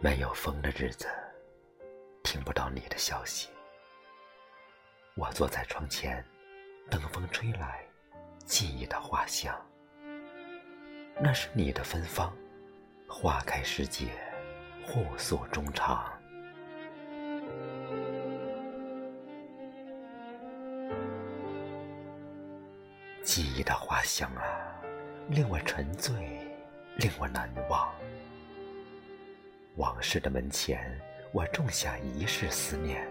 没有风的日子，听不到你的消息。我坐在窗前，等风吹来记忆的花香。那是你的芬芳，花开时节，互诉衷肠。记忆的花香啊，令我沉醉，令我难忘。往事的门前，我种下一世思念，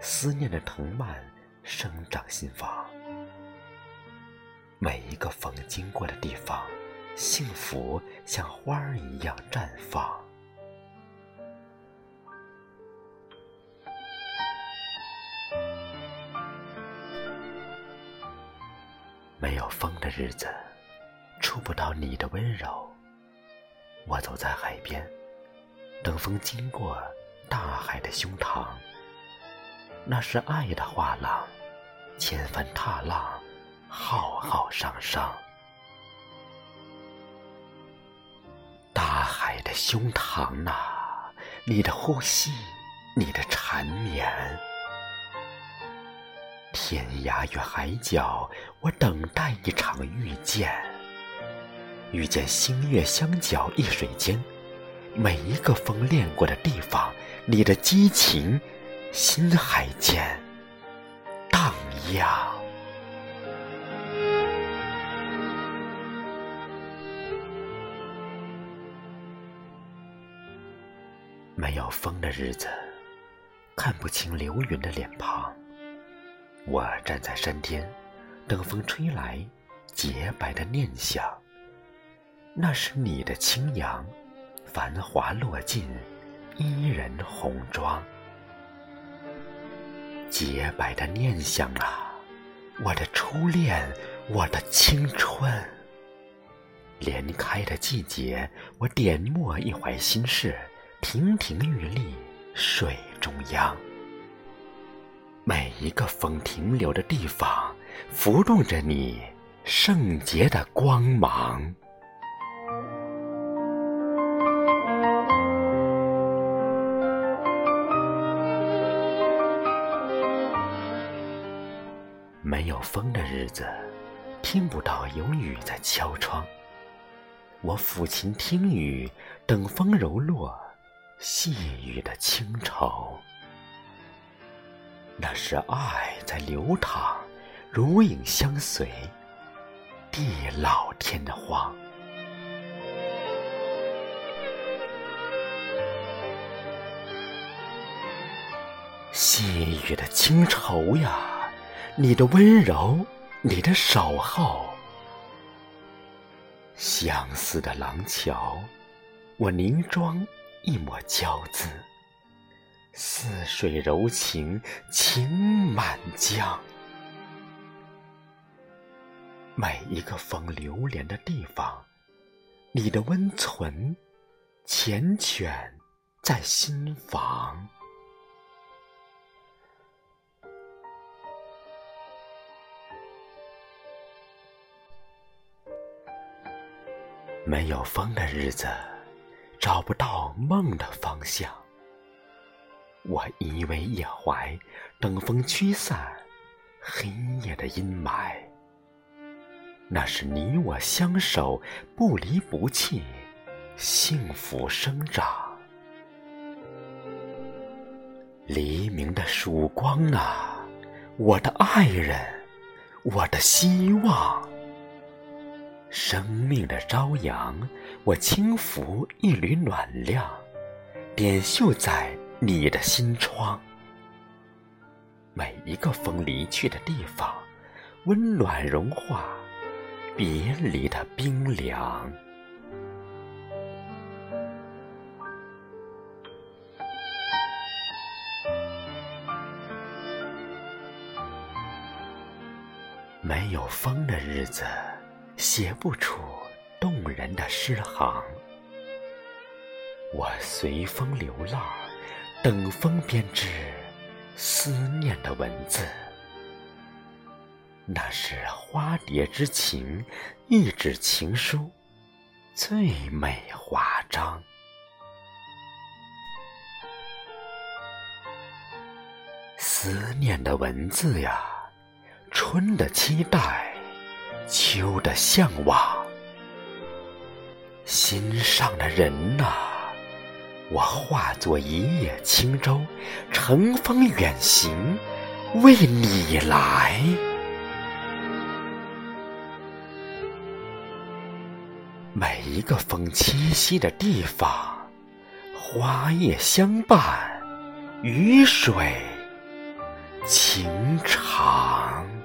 思念的藤蔓生长心房。每一个风经过的地方，幸福像花儿一样绽放。没有风的日子，触不到你的温柔。我走在海边。等风经过大海的胸膛，那是爱的画廊，千帆踏浪，浩浩汤汤。大海的胸膛呐，你的呼吸，你的缠绵。天涯与海角，我等待一场遇见，遇见星月相交一水间。每一个风恋过的地方，你的激情，心海间荡漾。没有风的日子，看不清流云的脸庞。我站在山巅，等风吹来洁白的念想。那是你的清扬。繁华落尽，伊人红妆。洁白的念想啊，我的初恋，我的青春。莲开的季节，我点墨一怀心事，亭亭玉立水中央。每一个风停留的地方，浮动着你圣洁的光芒。没有风的日子，听不到有雨在敲窗。我抚琴听雨，等风柔落，细雨的清愁。那是爱在流淌，如影相随，地老天荒。细雨的清愁呀。你的温柔，你的守候，相思的廊桥，我凝妆一抹娇姿，似水柔情，情满江。每一个风流连的地方，你的温存缱绻在心房。没有风的日子，找不到梦的方向。我依偎夜怀，等风驱散黑夜的阴霾。那是你我相守，不离不弃，幸福生长。黎明的曙光啊，我的爱人，我的希望。生命的朝阳，我轻拂一缕暖亮，点绣在你的心窗。每一个风离去的地方，温暖融化别离的冰凉。没有风的日子。写不出动人的诗行。我随风流浪等风编织思念的文字。那是花蝶之情一纸情书最美华章。思念的文字呀春的期待秋的向往，心上的人呐，我化作一叶轻舟，乘风远行，为你来。每一个风栖息的地方，花叶相伴，雨水。情长。